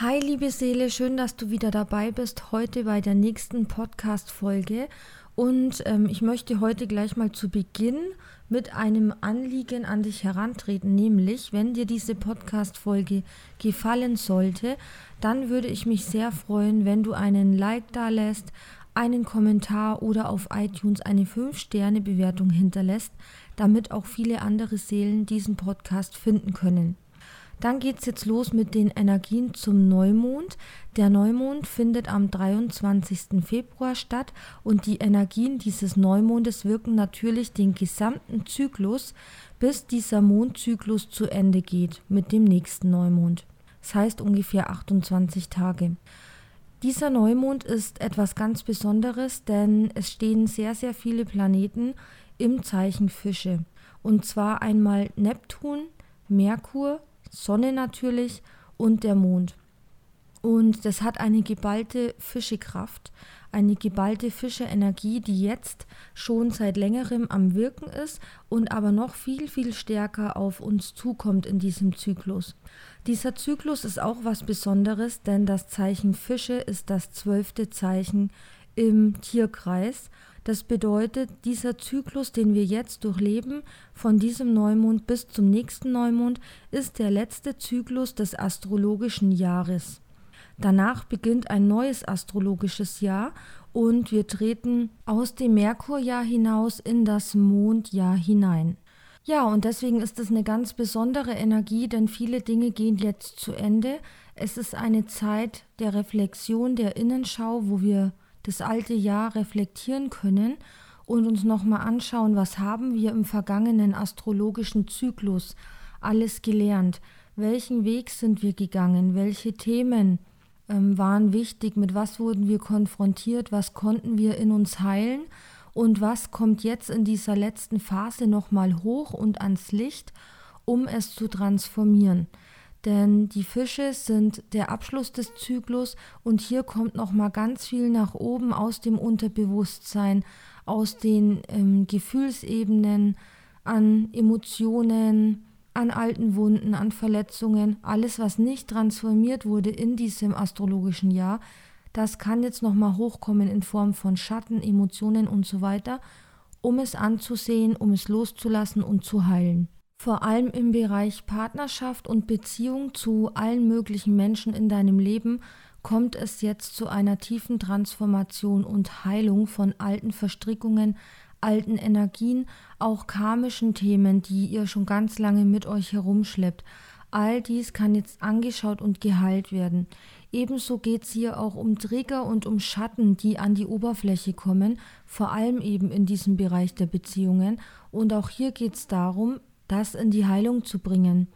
Hi, liebe Seele, schön, dass du wieder dabei bist heute bei der nächsten Podcast-Folge. Und ähm, ich möchte heute gleich mal zu Beginn mit einem Anliegen an dich herantreten, nämlich, wenn dir diese Podcast-Folge gefallen sollte, dann würde ich mich sehr freuen, wenn du einen Like da lässt, einen Kommentar oder auf iTunes eine 5-Sterne-Bewertung hinterlässt, damit auch viele andere Seelen diesen Podcast finden können. Dann geht es jetzt los mit den Energien zum Neumond. Der Neumond findet am 23. Februar statt und die Energien dieses Neumondes wirken natürlich den gesamten Zyklus, bis dieser Mondzyklus zu Ende geht mit dem nächsten Neumond. Das heißt ungefähr 28 Tage. Dieser Neumond ist etwas ganz Besonderes, denn es stehen sehr, sehr viele Planeten im Zeichen Fische. Und zwar einmal Neptun, Merkur, Sonne natürlich und der Mond. Und das hat eine geballte Fischekraft, eine geballte Fischeenergie, die jetzt schon seit längerem am Wirken ist und aber noch viel, viel stärker auf uns zukommt in diesem Zyklus. Dieser Zyklus ist auch was Besonderes, denn das Zeichen Fische ist das zwölfte Zeichen im Tierkreis das bedeutet, dieser Zyklus, den wir jetzt durchleben, von diesem Neumond bis zum nächsten Neumond, ist der letzte Zyklus des astrologischen Jahres. Danach beginnt ein neues astrologisches Jahr und wir treten aus dem Merkurjahr hinaus in das Mondjahr hinein. Ja, und deswegen ist es eine ganz besondere Energie, denn viele Dinge gehen jetzt zu Ende. Es ist eine Zeit der Reflexion, der Innenschau, wo wir das alte Jahr reflektieren können und uns nochmal anschauen, was haben wir im vergangenen astrologischen Zyklus alles gelernt, welchen Weg sind wir gegangen, welche Themen ähm, waren wichtig, mit was wurden wir konfrontiert, was konnten wir in uns heilen? Und was kommt jetzt in dieser letzten Phase nochmal hoch und ans Licht, um es zu transformieren denn die Fische sind der Abschluss des Zyklus und hier kommt noch mal ganz viel nach oben aus dem Unterbewusstsein, aus den ähm, Gefühlsebenen, an Emotionen, an alten Wunden, an Verletzungen, alles was nicht transformiert wurde in diesem astrologischen Jahr, das kann jetzt noch mal hochkommen in Form von Schatten, Emotionen und so weiter, um es anzusehen, um es loszulassen und zu heilen. Vor allem im Bereich Partnerschaft und Beziehung zu allen möglichen Menschen in deinem Leben kommt es jetzt zu einer tiefen Transformation und Heilung von alten Verstrickungen, alten Energien, auch karmischen Themen, die ihr schon ganz lange mit euch herumschleppt. All dies kann jetzt angeschaut und geheilt werden. Ebenso geht es hier auch um Trigger und um Schatten, die an die Oberfläche kommen, vor allem eben in diesem Bereich der Beziehungen. Und auch hier geht es darum, das in die Heilung zu bringen.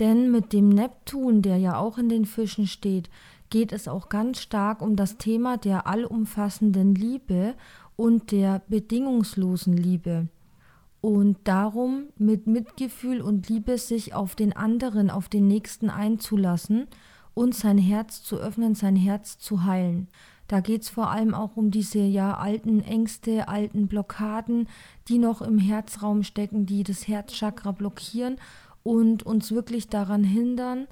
Denn mit dem Neptun, der ja auch in den Fischen steht, geht es auch ganz stark um das Thema der allumfassenden Liebe und der bedingungslosen Liebe. Und darum mit Mitgefühl und Liebe sich auf den anderen, auf den Nächsten einzulassen und sein Herz zu öffnen, sein Herz zu heilen. Da geht es vor allem auch um diese ja alten Ängste, alten Blockaden, die noch im Herzraum stecken, die das Herzchakra blockieren und uns wirklich daran hindern,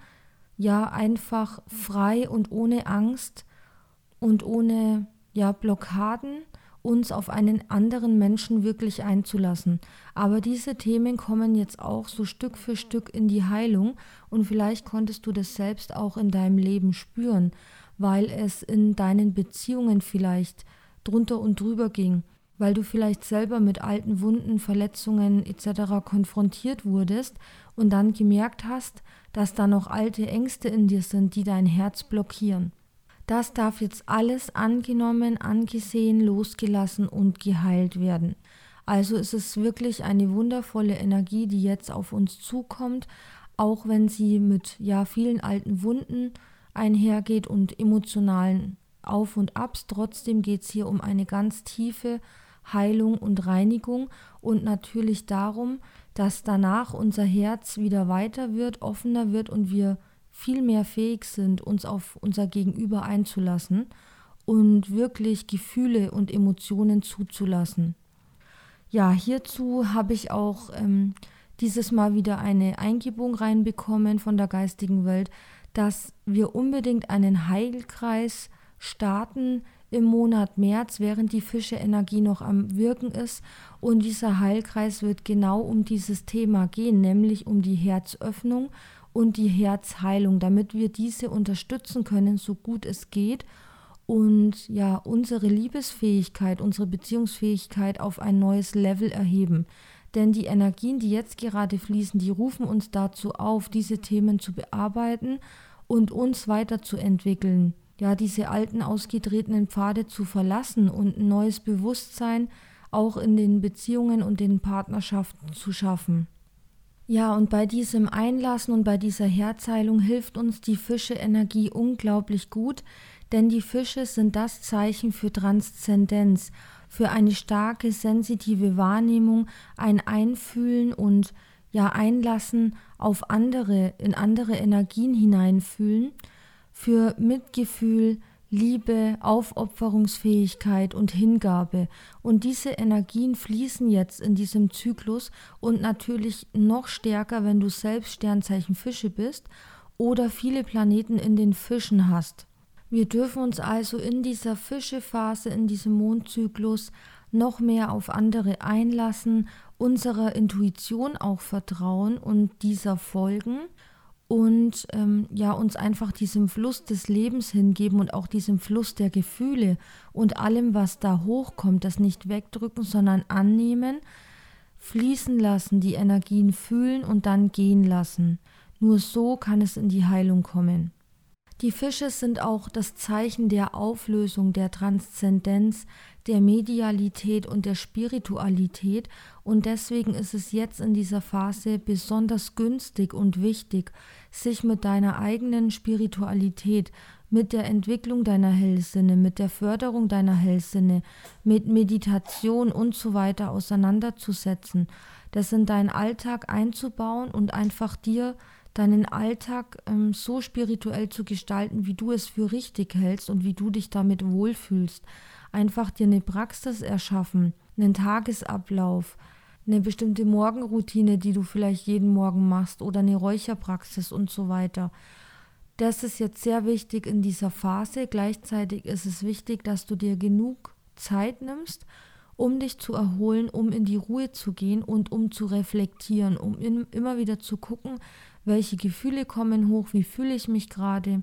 ja einfach frei und ohne Angst und ohne ja Blockaden uns auf einen anderen Menschen wirklich einzulassen. Aber diese Themen kommen jetzt auch so Stück für Stück in die Heilung und vielleicht konntest du das selbst auch in deinem Leben spüren weil es in deinen Beziehungen vielleicht drunter und drüber ging, weil du vielleicht selber mit alten Wunden, Verletzungen etc. konfrontiert wurdest und dann gemerkt hast, dass da noch alte Ängste in dir sind, die dein Herz blockieren. Das darf jetzt alles angenommen, angesehen, losgelassen und geheilt werden. Also ist es wirklich eine wundervolle Energie, die jetzt auf uns zukommt, auch wenn sie mit ja vielen alten Wunden einhergeht und emotionalen Auf und Abs. Trotzdem geht es hier um eine ganz tiefe Heilung und Reinigung und natürlich darum, dass danach unser Herz wieder weiter wird, offener wird und wir viel mehr fähig sind, uns auf unser Gegenüber einzulassen und wirklich Gefühle und Emotionen zuzulassen. Ja, hierzu habe ich auch ähm, dieses Mal wieder eine Eingebung reinbekommen von der geistigen Welt, dass wir unbedingt einen Heilkreis starten im Monat März, während die Fische-Energie noch am Wirken ist. Und dieser Heilkreis wird genau um dieses Thema gehen, nämlich um die Herzöffnung und die Herzheilung, damit wir diese unterstützen können, so gut es geht und ja, unsere Liebesfähigkeit, unsere Beziehungsfähigkeit auf ein neues Level erheben. Denn die Energien, die jetzt gerade fließen, die rufen uns dazu auf, diese Themen zu bearbeiten und uns weiterzuentwickeln. Ja, diese alten ausgetretenen Pfade zu verlassen und ein neues Bewusstsein auch in den Beziehungen und den Partnerschaften zu schaffen. Ja, und bei diesem Einlassen und bei dieser Herzheilung hilft uns die Fische-Energie unglaublich gut, denn die Fische sind das Zeichen für Transzendenz, für eine starke sensitive Wahrnehmung, ein Einfühlen und ja Einlassen auf andere, in andere Energien hineinfühlen, für Mitgefühl, Liebe, Aufopferungsfähigkeit und Hingabe. Und diese Energien fließen jetzt in diesem Zyklus und natürlich noch stärker, wenn du selbst Sternzeichen Fische bist oder viele Planeten in den Fischen hast. Wir dürfen uns also in dieser Fischephase, in diesem Mondzyklus noch mehr auf andere einlassen, unserer Intuition auch vertrauen und dieser folgen und ähm, ja uns einfach diesem Fluss des Lebens hingeben und auch diesem Fluss der Gefühle und allem, was da hochkommt, das nicht wegdrücken, sondern annehmen, fließen lassen, die Energien fühlen und dann gehen lassen. Nur so kann es in die Heilung kommen. Die Fische sind auch das Zeichen der Auflösung, der Transzendenz, der Medialität und der Spiritualität. Und deswegen ist es jetzt in dieser Phase besonders günstig und wichtig, sich mit deiner eigenen Spiritualität, mit der Entwicklung deiner Hellsinne, mit der Förderung deiner Hellsinne, mit Meditation und so weiter auseinanderzusetzen, das in deinen Alltag einzubauen und einfach dir deinen Alltag ähm, so spirituell zu gestalten, wie du es für richtig hältst und wie du dich damit wohlfühlst. Einfach dir eine Praxis erschaffen, einen Tagesablauf, eine bestimmte Morgenroutine, die du vielleicht jeden Morgen machst oder eine Räucherpraxis und so weiter. Das ist jetzt sehr wichtig in dieser Phase. Gleichzeitig ist es wichtig, dass du dir genug Zeit nimmst, um dich zu erholen, um in die Ruhe zu gehen und um zu reflektieren, um in, immer wieder zu gucken, welche Gefühle kommen hoch, wie fühle ich mich gerade,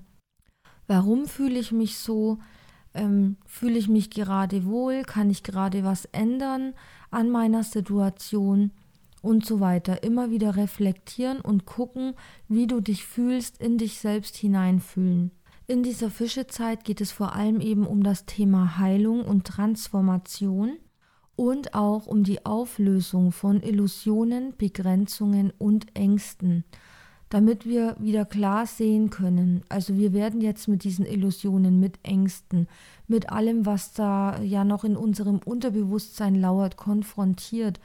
warum fühle ich mich so, ähm, fühle ich mich gerade wohl, kann ich gerade was ändern an meiner Situation? Und so weiter. Immer wieder reflektieren und gucken, wie du dich fühlst, in dich selbst hineinfühlen. In dieser Fischezeit geht es vor allem eben um das Thema Heilung und Transformation und auch um die Auflösung von Illusionen, Begrenzungen und Ängsten damit wir wieder klar sehen können. Also wir werden jetzt mit diesen Illusionen, mit Ängsten, mit allem, was da ja noch in unserem Unterbewusstsein lauert, konfrontiert,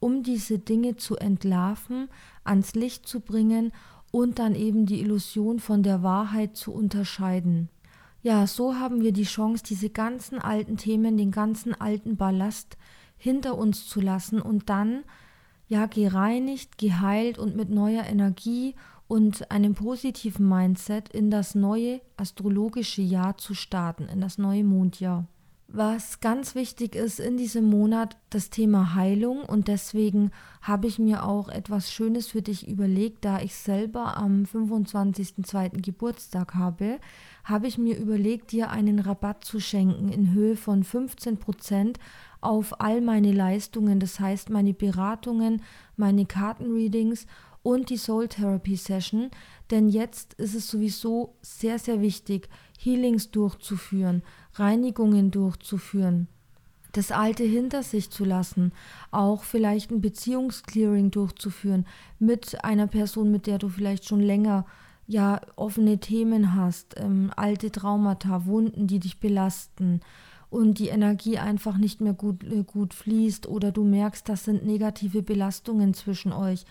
um diese Dinge zu entlarven, ans Licht zu bringen und dann eben die Illusion von der Wahrheit zu unterscheiden. Ja, so haben wir die Chance, diese ganzen alten Themen, den ganzen alten Ballast hinter uns zu lassen und dann ja gereinigt, geheilt und mit neuer Energie und einem positiven Mindset in das neue astrologische Jahr zu starten, in das neue Mondjahr. Was ganz wichtig ist in diesem Monat, das Thema Heilung und deswegen habe ich mir auch etwas Schönes für dich überlegt, da ich selber am 25.02. Geburtstag habe, habe ich mir überlegt, dir einen Rabatt zu schenken in Höhe von 15 Prozent auf all meine Leistungen, das heißt meine Beratungen, meine Kartenreadings und die Soul Therapy Session, denn jetzt ist es sowieso sehr, sehr wichtig, Healings durchzuführen, Reinigungen durchzuführen. das Alte hinter sich zu lassen, auch vielleicht ein Beziehungsclearing durchzuführen mit einer Person, mit der du vielleicht schon länger ja offene Themen hast, ähm, alte Traumata, Wunden, die dich belasten und die Energie einfach nicht mehr gut, äh, gut fließt oder du merkst, das sind negative Belastungen zwischen euch.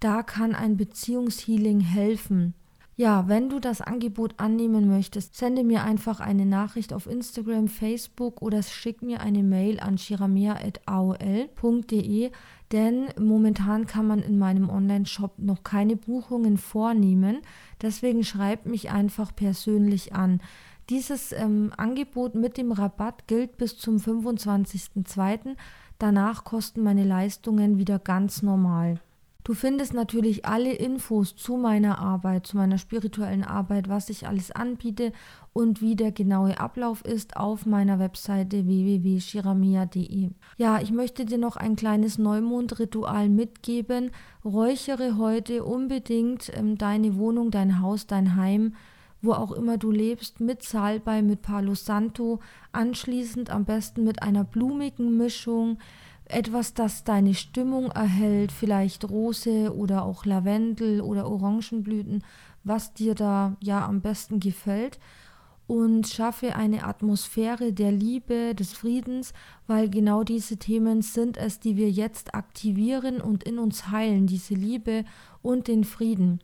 Da kann ein Beziehungshealing helfen. Ja, wenn du das Angebot annehmen möchtest, sende mir einfach eine Nachricht auf Instagram, Facebook oder schick mir eine Mail an shiramia.aol.de, denn momentan kann man in meinem Online-Shop noch keine Buchungen vornehmen. Deswegen schreib mich einfach persönlich an. Dieses ähm, Angebot mit dem Rabatt gilt bis zum 25.02. Danach kosten meine Leistungen wieder ganz normal. Du findest natürlich alle Infos zu meiner Arbeit, zu meiner spirituellen Arbeit, was ich alles anbiete und wie der genaue Ablauf ist auf meiner Webseite www.shiramia.de. Ja, ich möchte dir noch ein kleines Neumondritual mitgeben. Räuchere heute unbedingt ähm, deine Wohnung, dein Haus, dein Heim, wo auch immer du lebst, mit Salbei, mit Palo Santo, anschließend am besten mit einer blumigen Mischung etwas, das deine Stimmung erhält, vielleicht Rose oder auch Lavendel oder Orangenblüten, was dir da ja am besten gefällt und schaffe eine Atmosphäre der Liebe, des Friedens, weil genau diese Themen sind es, die wir jetzt aktivieren und in uns heilen, diese Liebe und den Frieden.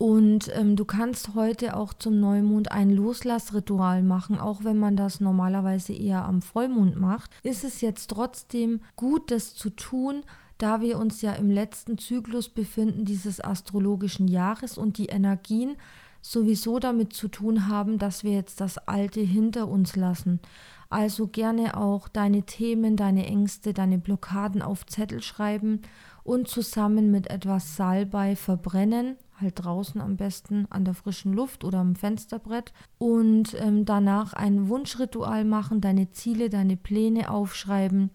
Und ähm, du kannst heute auch zum Neumond ein Loslassritual machen, auch wenn man das normalerweise eher am Vollmond macht. Ist es jetzt trotzdem gut, das zu tun, da wir uns ja im letzten Zyklus befinden dieses astrologischen Jahres und die Energien sowieso damit zu tun haben, dass wir jetzt das Alte hinter uns lassen. Also gerne auch deine Themen, deine Ängste, deine Blockaden auf Zettel schreiben und zusammen mit etwas Salbei verbrennen halt draußen am besten an der frischen Luft oder am Fensterbrett und ähm, danach ein Wunschritual machen, deine Ziele, deine Pläne aufschreiben,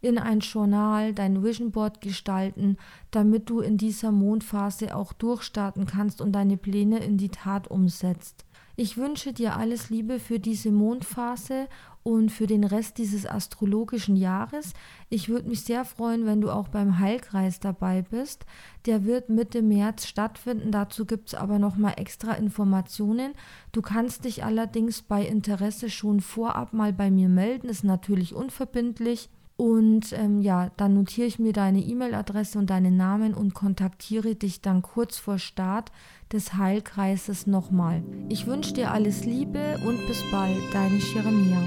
in ein Journal, dein Vision Board gestalten, damit du in dieser Mondphase auch durchstarten kannst und deine Pläne in die Tat umsetzt. Ich wünsche dir alles Liebe für diese Mondphase und für den Rest dieses astrologischen Jahres. Ich würde mich sehr freuen, wenn du auch beim Heilkreis dabei bist. Der wird Mitte März stattfinden. Dazu gibt es aber nochmal extra Informationen. Du kannst dich allerdings bei Interesse schon vorab mal bei mir melden. Ist natürlich unverbindlich. Und ähm, ja, dann notiere ich mir deine E-Mail-Adresse und deinen Namen und kontaktiere dich dann kurz vor Start des Heilkreises nochmal. Ich wünsche dir alles Liebe und bis bald, deine Jeremia.